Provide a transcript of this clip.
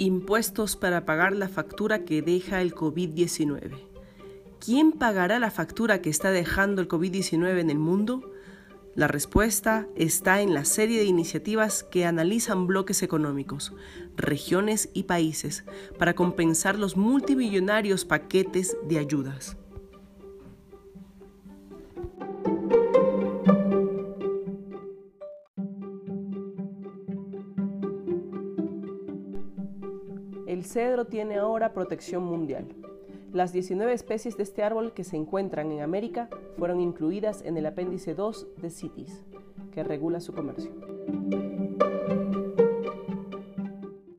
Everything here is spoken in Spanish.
Impuestos para pagar la factura que deja el COVID-19. ¿Quién pagará la factura que está dejando el COVID-19 en el mundo? La respuesta está en la serie de iniciativas que analizan bloques económicos, regiones y países para compensar los multimillonarios paquetes de ayudas. El cedro tiene ahora protección mundial. Las 19 especies de este árbol que se encuentran en América fueron incluidas en el apéndice 2 de CITES, que regula su comercio.